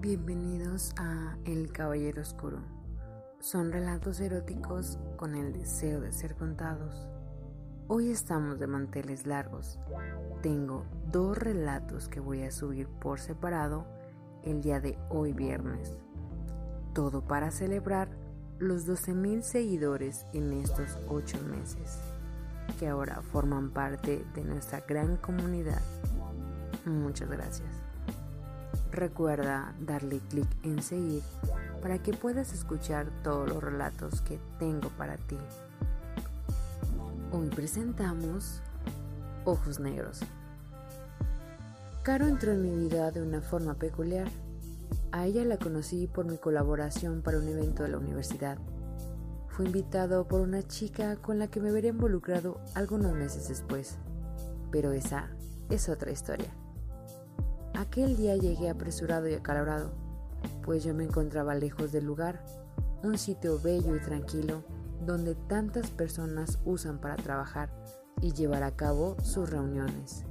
Bienvenidos a El Caballero Oscuro. Son relatos eróticos con el deseo de ser contados. Hoy estamos de manteles largos. Tengo dos relatos que voy a subir por separado el día de hoy viernes. Todo para celebrar los 12.000 seguidores en estos 8 meses, que ahora forman parte de nuestra gran comunidad. Muchas gracias. Recuerda darle clic en seguir para que puedas escuchar todos los relatos que tengo para ti. Hoy presentamos Ojos Negros. Caro entró en mi vida de una forma peculiar. A ella la conocí por mi colaboración para un evento de la universidad. Fui invitado por una chica con la que me veré involucrado algunos meses después, pero esa es otra historia. Aquel día llegué apresurado y acalorado, pues yo me encontraba lejos del lugar, un sitio bello y tranquilo donde tantas personas usan para trabajar y llevar a cabo sus reuniones,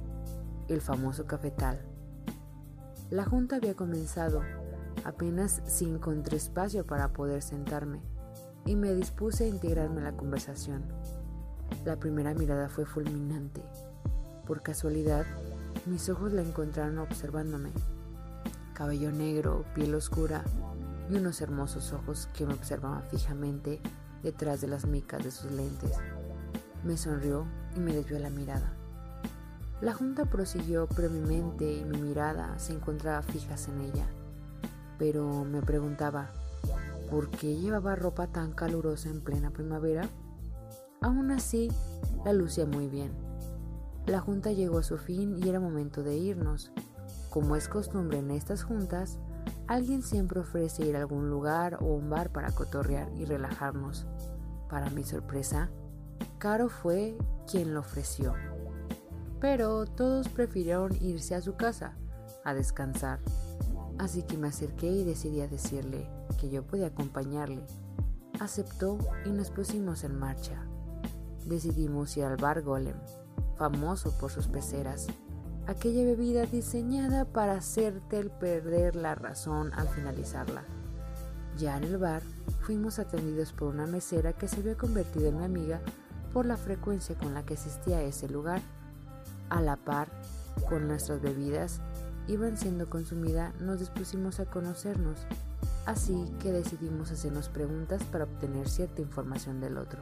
el famoso cafetal. La junta había comenzado, apenas si encontré espacio para poder sentarme y me dispuse a integrarme a la conversación. La primera mirada fue fulminante. Por casualidad, mis ojos la encontraron observándome. Cabello negro, piel oscura y unos hermosos ojos que me observaban fijamente detrás de las micas de sus lentes. Me sonrió y me desvió la mirada. La junta prosiguió, pero mi mente y mi mirada se encontraban fijas en ella. Pero me preguntaba, ¿por qué llevaba ropa tan calurosa en plena primavera? Aún así, la lucía muy bien la junta llegó a su fin y era momento de irnos. Como es costumbre en estas juntas, alguien siempre ofrece ir a algún lugar o un bar para cotorrear y relajarnos. Para mi sorpresa, Caro fue quien lo ofreció. Pero todos prefirieron irse a su casa, a descansar. Así que me acerqué y decidí a decirle que yo podía acompañarle. Aceptó y nos pusimos en marcha. Decidimos ir al bar Golem, famoso por sus peceras, aquella bebida diseñada para hacerte perder la razón al finalizarla. Ya en el bar, fuimos atendidos por una mesera que se había convertido en mi amiga por la frecuencia con la que asistía a ese lugar. A la par, con nuestras bebidas iban siendo consumidas, nos dispusimos a conocernos, así que decidimos hacernos preguntas para obtener cierta información del otro.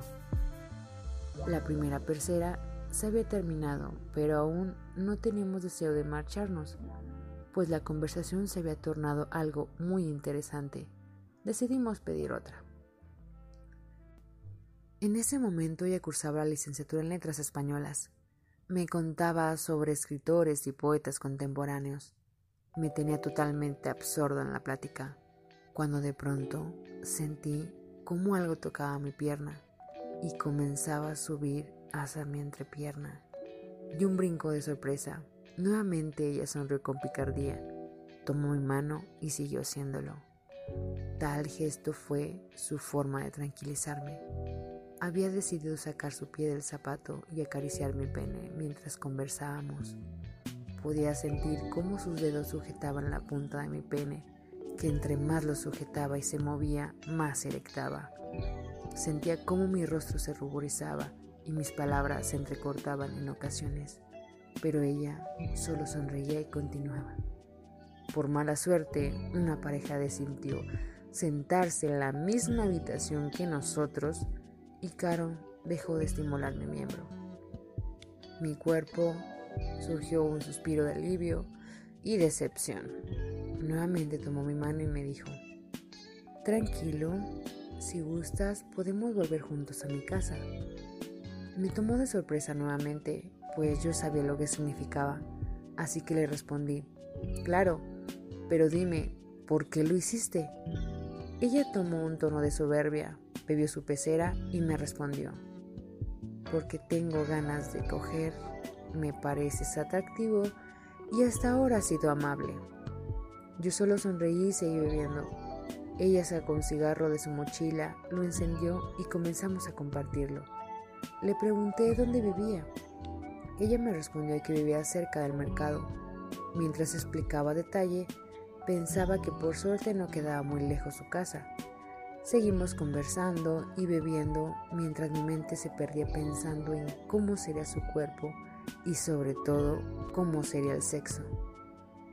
La primera percera se había terminado, pero aún no teníamos deseo de marcharnos, pues la conversación se había tornado algo muy interesante. Decidimos pedir otra. En ese momento ella cursaba la licenciatura en letras españolas. Me contaba sobre escritores y poetas contemporáneos. Me tenía totalmente absorto en la plática, cuando de pronto sentí como algo tocaba mi pierna y comenzaba a subir hacia mi entrepierna. Y un brinco de sorpresa. Nuevamente ella sonrió con picardía, tomó mi mano y siguió haciéndolo. Tal gesto fue su forma de tranquilizarme. Había decidido sacar su pie del zapato y acariciar mi pene mientras conversábamos. Podía sentir cómo sus dedos sujetaban la punta de mi pene, que entre más lo sujetaba y se movía, más se erectaba. Sentía cómo mi rostro se ruborizaba y mis palabras se entrecortaban en ocasiones, pero ella solo sonreía y continuaba. Por mala suerte, una pareja decidió sentarse en la misma habitación que nosotros y Caro dejó de estimular mi miembro. Mi cuerpo surgió un suspiro de alivio y decepción. Nuevamente tomó mi mano y me dijo, tranquilo, si gustas podemos volver juntos a mi casa. Me tomó de sorpresa nuevamente, pues yo sabía lo que significaba, así que le respondí, claro, pero dime, ¿por qué lo hiciste? Ella tomó un tono de soberbia, bebió su pecera y me respondió, porque tengo ganas de coger, me pareces atractivo y hasta ahora has sido amable. Yo solo sonreí y seguí bebiendo. Ella sacó un cigarro de su mochila, lo encendió y comenzamos a compartirlo. Le pregunté dónde vivía. Ella me respondió que vivía cerca del mercado. Mientras explicaba detalle, Pensaba que por suerte no quedaba muy lejos su casa. Seguimos conversando y bebiendo mientras mi mente se perdía pensando en cómo sería su cuerpo y sobre todo cómo sería el sexo.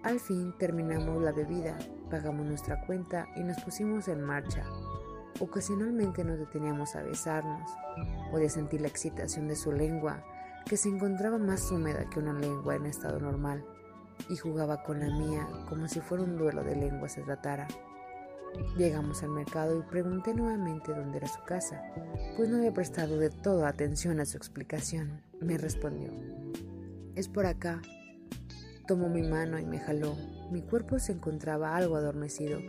Al fin terminamos la bebida, pagamos nuestra cuenta y nos pusimos en marcha. Ocasionalmente nos deteníamos a besarnos. Podía sentir la excitación de su lengua, que se encontraba más húmeda que una lengua en estado normal, y jugaba con la mía como si fuera un duelo de lengua se tratara. Llegamos al mercado y pregunté nuevamente dónde era su casa, pues no había prestado de toda atención a su explicación. Me respondió, es por acá. Tomó mi mano y me jaló. Mi cuerpo se encontraba algo adormecido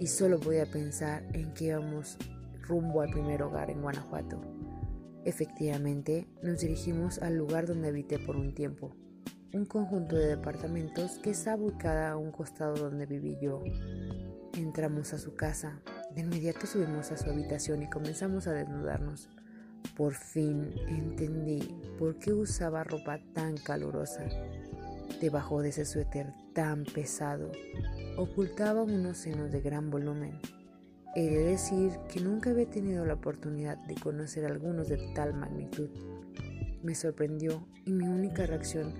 y solo podía pensar en que íbamos rumbo al primer hogar en Guanajuato. Efectivamente, nos dirigimos al lugar donde habité por un tiempo, un conjunto de departamentos que está ubicada a un costado donde viví yo. Entramos a su casa, de inmediato subimos a su habitación y comenzamos a desnudarnos. Por fin entendí por qué usaba ropa tan calurosa. Debajo de ese suéter tan pesado, ocultaba unos senos de gran volumen. He de decir que nunca había tenido la oportunidad de conocer algunos de tal magnitud. Me sorprendió y mi única reacción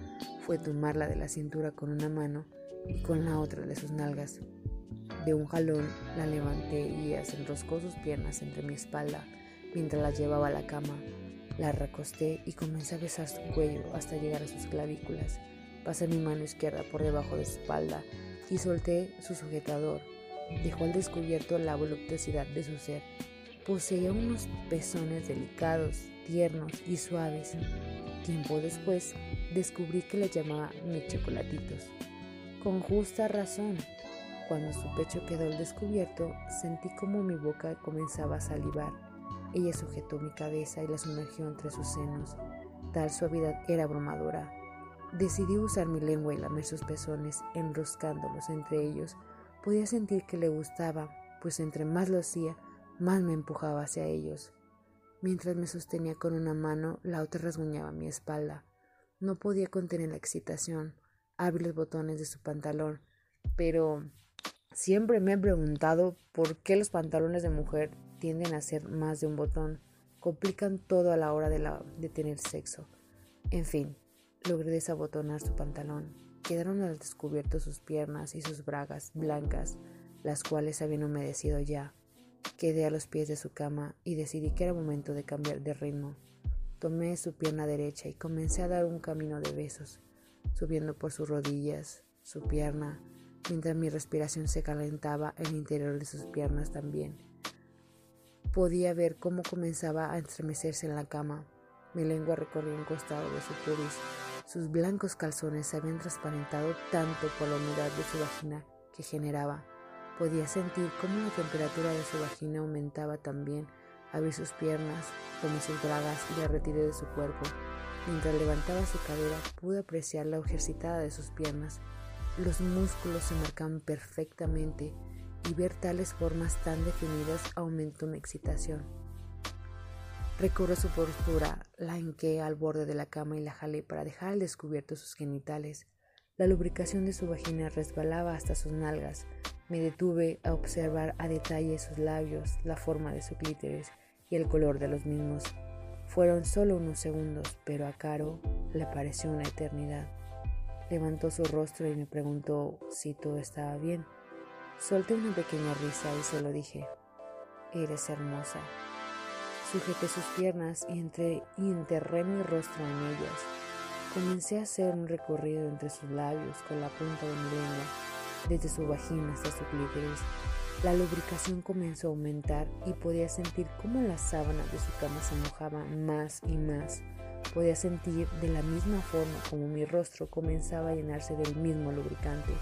fue tomarla de la cintura con una mano y con la otra de sus nalgas. De un jalón la levanté y enroscó sus piernas entre mi espalda mientras la llevaba a la cama. La recosté y comencé a besar su cuello hasta llegar a sus clavículas. Pasé mi mano izquierda por debajo de su espalda y solté su sujetador. Dejó al descubierto la voluptuosidad de su ser. Poseía unos pezones delicados, tiernos y suaves. Tiempo después descubrí que le llamaba mis chocolatitos. Con justa razón, cuando su pecho quedó al descubierto, sentí como mi boca comenzaba a salivar. Ella sujetó mi cabeza y la sumergió entre sus senos. Tal suavidad era abrumadora. Decidí usar mi lengua y lamer sus pezones, enroscándolos entre ellos. Podía sentir que le gustaba, pues entre más lo hacía, más me empujaba hacia ellos. Mientras me sostenía con una mano, la otra rasguñaba mi espalda. No podía contener la excitación. Abrí los botones de su pantalón, pero Siempre me he preguntado por qué los pantalones de mujer tienden a ser más de un botón. Complican todo a la hora de, tener sexo. En fin, logré desabotonar su pantalón. Quedaron al descubierto sus piernas y sus bragas blancas, las cuales habían humedecido ya. Quedé a los pies de su cama y decidí que era momento de cambiar de ritmo. Tomé su pierna derecha y comencé a dar un camino de besos, subiendo por sus rodillas, su pierna, mientras mi respiración se calentaba en el interior de sus piernas también. Podía ver cómo comenzaba a estremecerse en la cama. Mi lengua recorría un costado de su pubis. Sus blancos calzones se habían transparentado tanto por la humedad de su vagina que generaba. Podía sentir cómo la temperatura de su vagina aumentaba también. Abrí sus piernas, tomé sus bragas y la retiré de su cuerpo. Mientras levantaba su cadera, pude apreciar la ejercitada de sus piernas los músculos se marcan perfectamente y ver tales formas tan definidas aumentó mi excitación. Recorro su postura, la hinqué al borde de la cama y la jalé para dejar al descubierto sus genitales. La lubricación de su vagina resbalaba hasta sus nalgas. Me detuve a observar a detalle sus labios, la forma de su clítoris y el color de los mismos. Fueron solo unos segundos, pero a Caro le pareció una eternidad. Levantó su rostro y me preguntó si todo estaba bien. Solté una pequeña risa y solo dije, eres hermosa. Sujeté sus piernas y, entré, y enterré mi rostro en ellas. Comencé a hacer un recorrido entre sus labios con la punta de mi lengua, desde su vagina hasta su clítoris. La lubricación comenzó a aumentar y podía sentir cómo las sábanas de su cama se mojaban más y más. Podía sentir de la misma forma como mi rostro comenzaba a llenarse del mismo lubricante.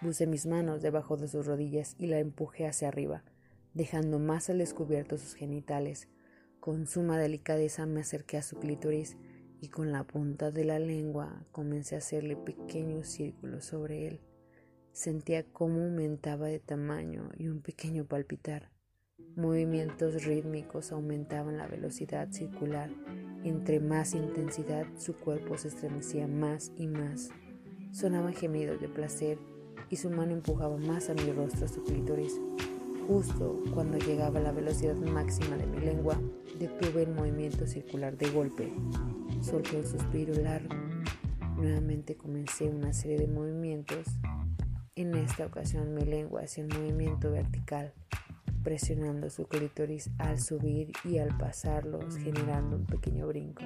Puse mis manos debajo de sus rodillas y la empujé hacia arriba, dejando más al descubierto sus genitales. Con suma delicadeza me acerqué a su clítoris y con la punta de la lengua comencé a hacerle pequeños círculos sobre él. Sentía cómo aumentaba de tamaño y un pequeño palpitar. Movimientos rítmicos aumentaban la velocidad circular entre más intensidad su cuerpo se estremecía más y más. Sonaban gemidos de placer y su mano empujaba más a mi rostro su clítoris. Justo cuando llegaba a la velocidad máxima de mi lengua, detuve el movimiento circular de golpe. Solté un suspiro largo. Nuevamente comencé una serie de movimientos. En esta ocasión mi lengua hacía un movimiento vertical, presionando su clítoris al subir y al pasarlos, generando un pequeño brinco.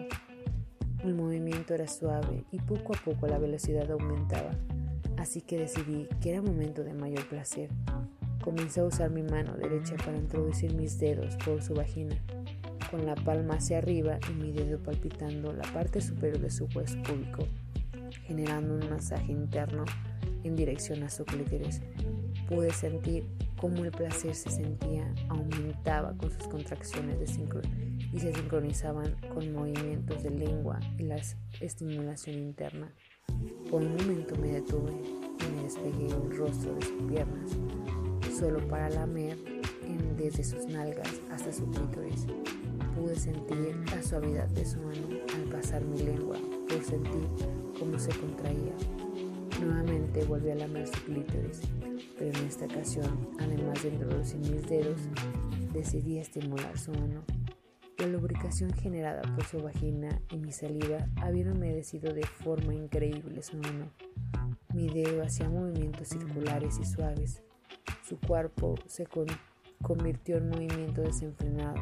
El movimiento era suave y poco a poco la velocidad aumentaba, así que decidí que era momento de mayor placer. Comencé a usar mi mano derecha para introducir mis dedos por su vagina, con la palma hacia arriba y mi dedo palpitando la parte superior de su hueso público, generando un masaje interno en dirección a su clítoris. Pude sentir cómo el placer se sentía, aumentaba con sus contracciones de y se sincronizaban con movimientos de lengua y la estimulación interna. Por un momento me detuve y me despegué el rostro de sus piernas, solo para lamer desde sus nalgas hasta su clítoris. Pude sentir la suavidad de su mano al pasar mi lengua, por sentir cómo se contraía. Nuevamente volví a lamer su clítoris pero en esta ocasión, además de introducir mis dedos, decidí estimular su mano. La lubricación generada por su vagina y mi saliva habían humedecido de forma increíble su mano. Mi dedo hacía movimientos circulares y suaves. Su cuerpo se convirtió en movimiento desenfrenado.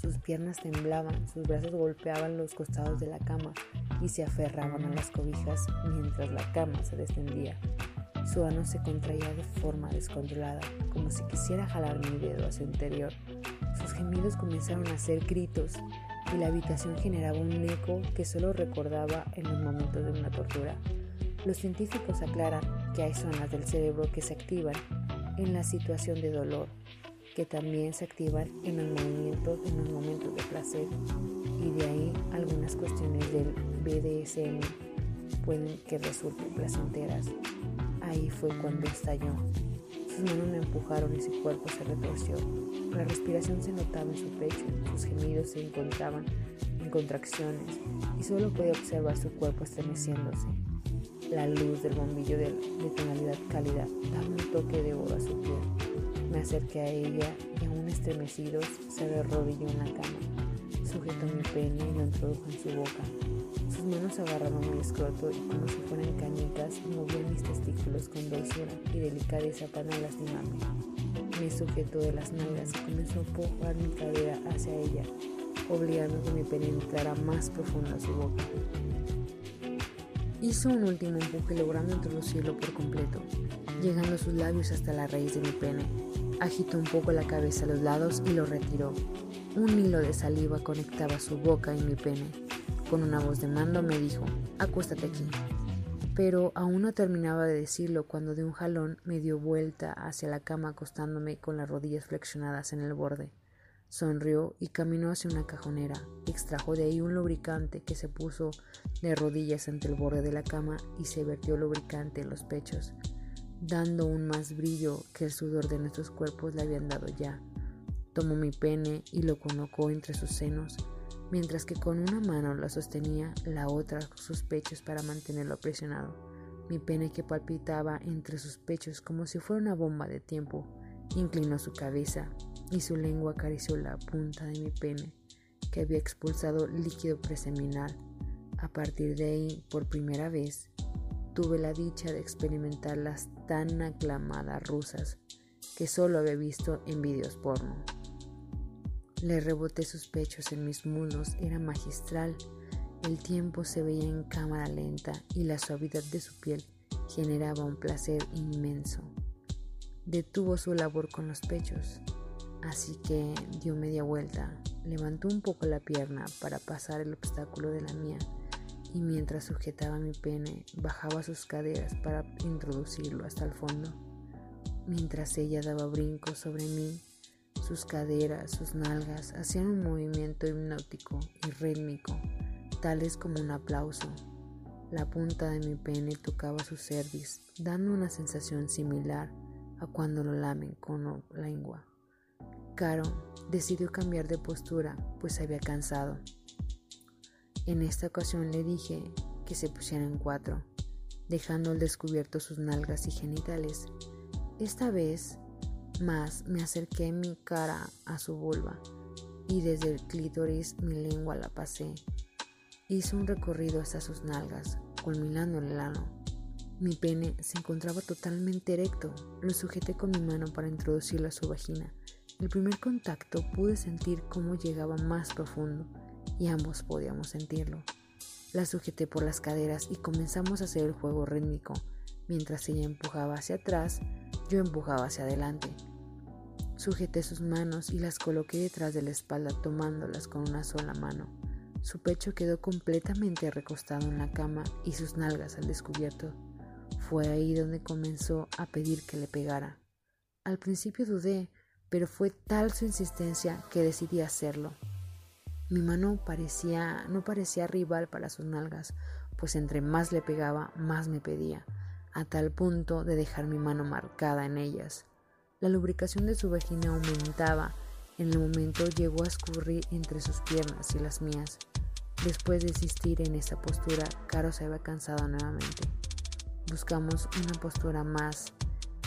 Sus piernas temblaban, sus brazos golpeaban los costados de la cama y se aferraban a las cobijas mientras la cama se descendía. Su ano se contraía de forma descontrolada, como si quisiera jalar mi dedo a su interior. Sus gemidos comenzaron a ser gritos y la habitación generaba un eco que solo recordaba en los momentos de una tortura. Los científicos aclaran que hay zonas del cerebro que se activan en la situación de dolor, que también se activan en los movimientos en los momentos de placer y de ahí algunas cuestiones del BDSM pueden que resulten placenteras. Ahí fue cuando estalló. Sus manos me empujaron y su cuerpo se retorció. La respiración se notaba en su pecho, sus gemidos se encontraban en contracciones y solo podía observar su cuerpo estremeciéndose. La luz del bombillo de, tonalidad cálida daba un toque de oro a su piel. Me acerqué a ella y aún estremecidos se arrodilló en la cama. Sujetó mi pene y lo introdujo en su boca. Sus manos agarraban mi escroto y como si fueran cañitas movían mis testículos con dulzura y delicadeza para no lastimarme. Me sujetó de las nalgas y comenzó a empujar mi cadera hacia ella, obligando que me penetrara más profundo a su boca. Hizo un último empuje logrando introducirlo por completo, llegando sus labios hasta la raíz de mi pene. Agitó un poco la cabeza a los lados y lo retiró. Un hilo de saliva conectaba su boca y mi pene. Con una voz de mando me dijo, acuéstate aquí. Pero aún no terminaba de decirlo cuando de un jalón me dio vuelta hacia la cama acostándome con las rodillas flexionadas en el borde. Sonrió y caminó hacia una cajonera. Extrajo de ahí un lubricante que se puso de rodillas ante el borde de la cama y se vertió lubricante en los pechos, dando un más brillo que el sudor de nuestros cuerpos le habían dado ya. Tomó mi pene y lo colocó entre sus senos mientras que con una mano la sostenía, la otra sus pechos para mantenerlo presionado. Mi pene que palpitaba entre sus pechos como si fuera una bomba de tiempo, inclinó su cabeza y su lengua acarició la punta de mi pene, que había expulsado líquido preseminal. A partir de ahí, por primera vez, tuve la dicha de experimentar las tan aclamadas rusas que solo había visto en videos porno. Le reboté sus pechos en mis muslos, era magistral. El tiempo se veía en cámara lenta y la suavidad de su piel generaba un placer inmenso. Detuvo su labor con los pechos, así que dio media vuelta, levantó un poco la pierna para pasar el obstáculo de la mía y mientras sujetaba mi pene bajaba sus caderas para introducirlo hasta el fondo. Mientras ella daba brincos sobre mí, sus caderas, sus nalgas hacían un movimiento hipnótico y rítmico, tales como un aplauso. La punta de mi pene tocaba su cerviz, dando una sensación similar a cuando lo lamen con la lengua. Caro decidió cambiar de postura, pues se había cansado. En esta ocasión le dije que se pusiera en cuatro. dejando al descubierto sus nalgas y genitales. Esta vez más me acerqué mi cara a su vulva y desde el clítoris mi lengua la pasé. Hizo un recorrido hasta sus nalgas, culminando en el ano. Mi pene se encontraba totalmente erecto. Lo sujeté con mi mano para introducirlo a su vagina. El primer contacto pude sentir cómo llegaba más profundo y ambos podíamos sentirlo. La sujeté por las caderas y comenzamos a hacer el juego rítmico. Mientras ella empujaba hacia atrás, yo empujaba hacia adelante. Sujeté sus manos y las coloqué detrás de la espalda tomándolas con una sola mano. Su pecho quedó completamente recostado en la cama y sus nalgas al descubierto. Fue ahí donde comenzó a pedir que le pegara. Al principio dudé, pero fue tal su insistencia que decidí hacerlo. Mi mano parecía, no parecía rival para sus nalgas, pues entre más le pegaba, más me pedía, a tal punto de dejar mi mano marcada en ellas. La lubricación de su vagina aumentaba. En el momento llegó a escurrir entre sus piernas y las mías. Después de insistir en esa postura, Caro se había cansado nuevamente. Buscamos una postura más.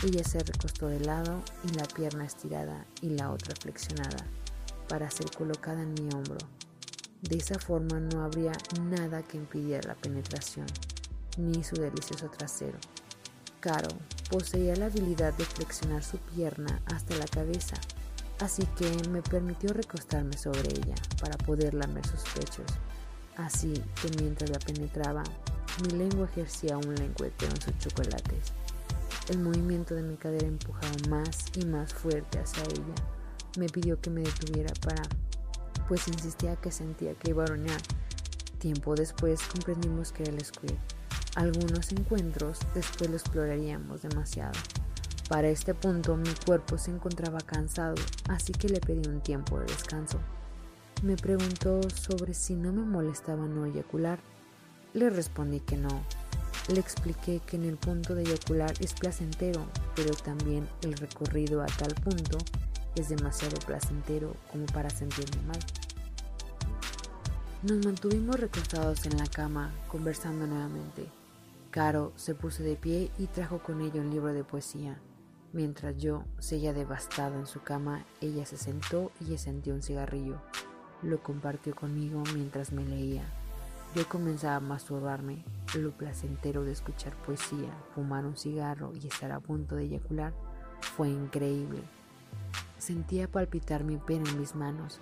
Ella se recostó de lado y la pierna estirada y la otra flexionada para ser colocada en mi hombro. De esa forma no habría nada que impidiera la penetración, ni su delicioso trasero. Caro poseía la habilidad de flexionar su pierna hasta la cabeza, así que me permitió recostarme sobre ella para poder lamer sus pechos. Así que mientras la penetraba, mi lengua ejercía un lengüeteo en sus chocolates. El movimiento de mi cadera empujaba más y más fuerte hacia ella. Me pidió que me detuviera para, pues insistía que sentía que iba a oruñar. Tiempo después comprendimos que era el squid. Algunos encuentros después lo exploraríamos demasiado. Para este punto mi cuerpo se encontraba cansado, así que le pedí un tiempo de descanso. Me preguntó sobre si no me molestaba no eyacular le respondí que no. Le expliqué que en el punto de eyacular es placentero, pero también el recorrido a tal punto es demasiado placentero como para sentirme mal. Nos mantuvimos recostados en la cama, conversando nuevamente. Caro se puso de pie y trajo con ella un libro de poesía. Mientras yo seguía devastado en su cama, ella se sentó y encendió un cigarrillo. Lo compartió conmigo mientras me leía. Yo comenzaba a masturbarme, lo placentero de escuchar poesía, fumar un cigarro y estar a punto de eyacular fue increíble. Sentía palpitar mi pena en mis manos.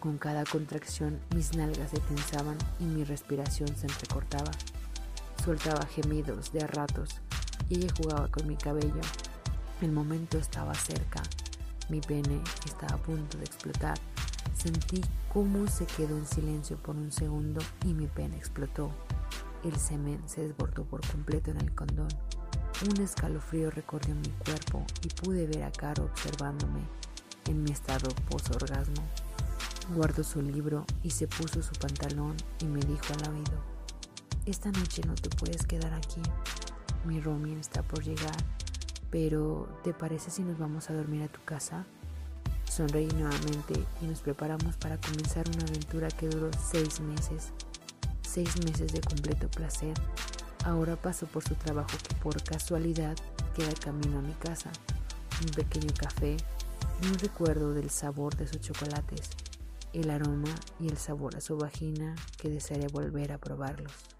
Con cada contracción mis nalgas se tensaban y mi respiración se entrecortaba. Soltaba gemidos de a ratos y ella jugaba con mi cabello. El momento estaba cerca. Mi pene estaba a punto de explotar Sentí cómo se quedó en silencio por un segundo y mi pene explotó. El semen se desbordó por completo en el condón. Un escalofrío recorrió mi cuerpo y pude ver a Caro observándome en mi estado posorgasmo. Guardó su libro y se puso su pantalón y me dijo al oído, esta noche no te puedes quedar aquí. Mi roomie está por llegar, pero ¿te parece si nos vamos a dormir a tu casa? Sonreí nuevamente y nos preparamos para comenzar una aventura que duró seis meses. Seis meses de completo placer. Ahora paso por su trabajo que por casualidad queda camino a mi casa. Un pequeño café y un recuerdo del sabor de sus chocolates, el aroma y el sabor a su vagina que desearía volver a probarlos.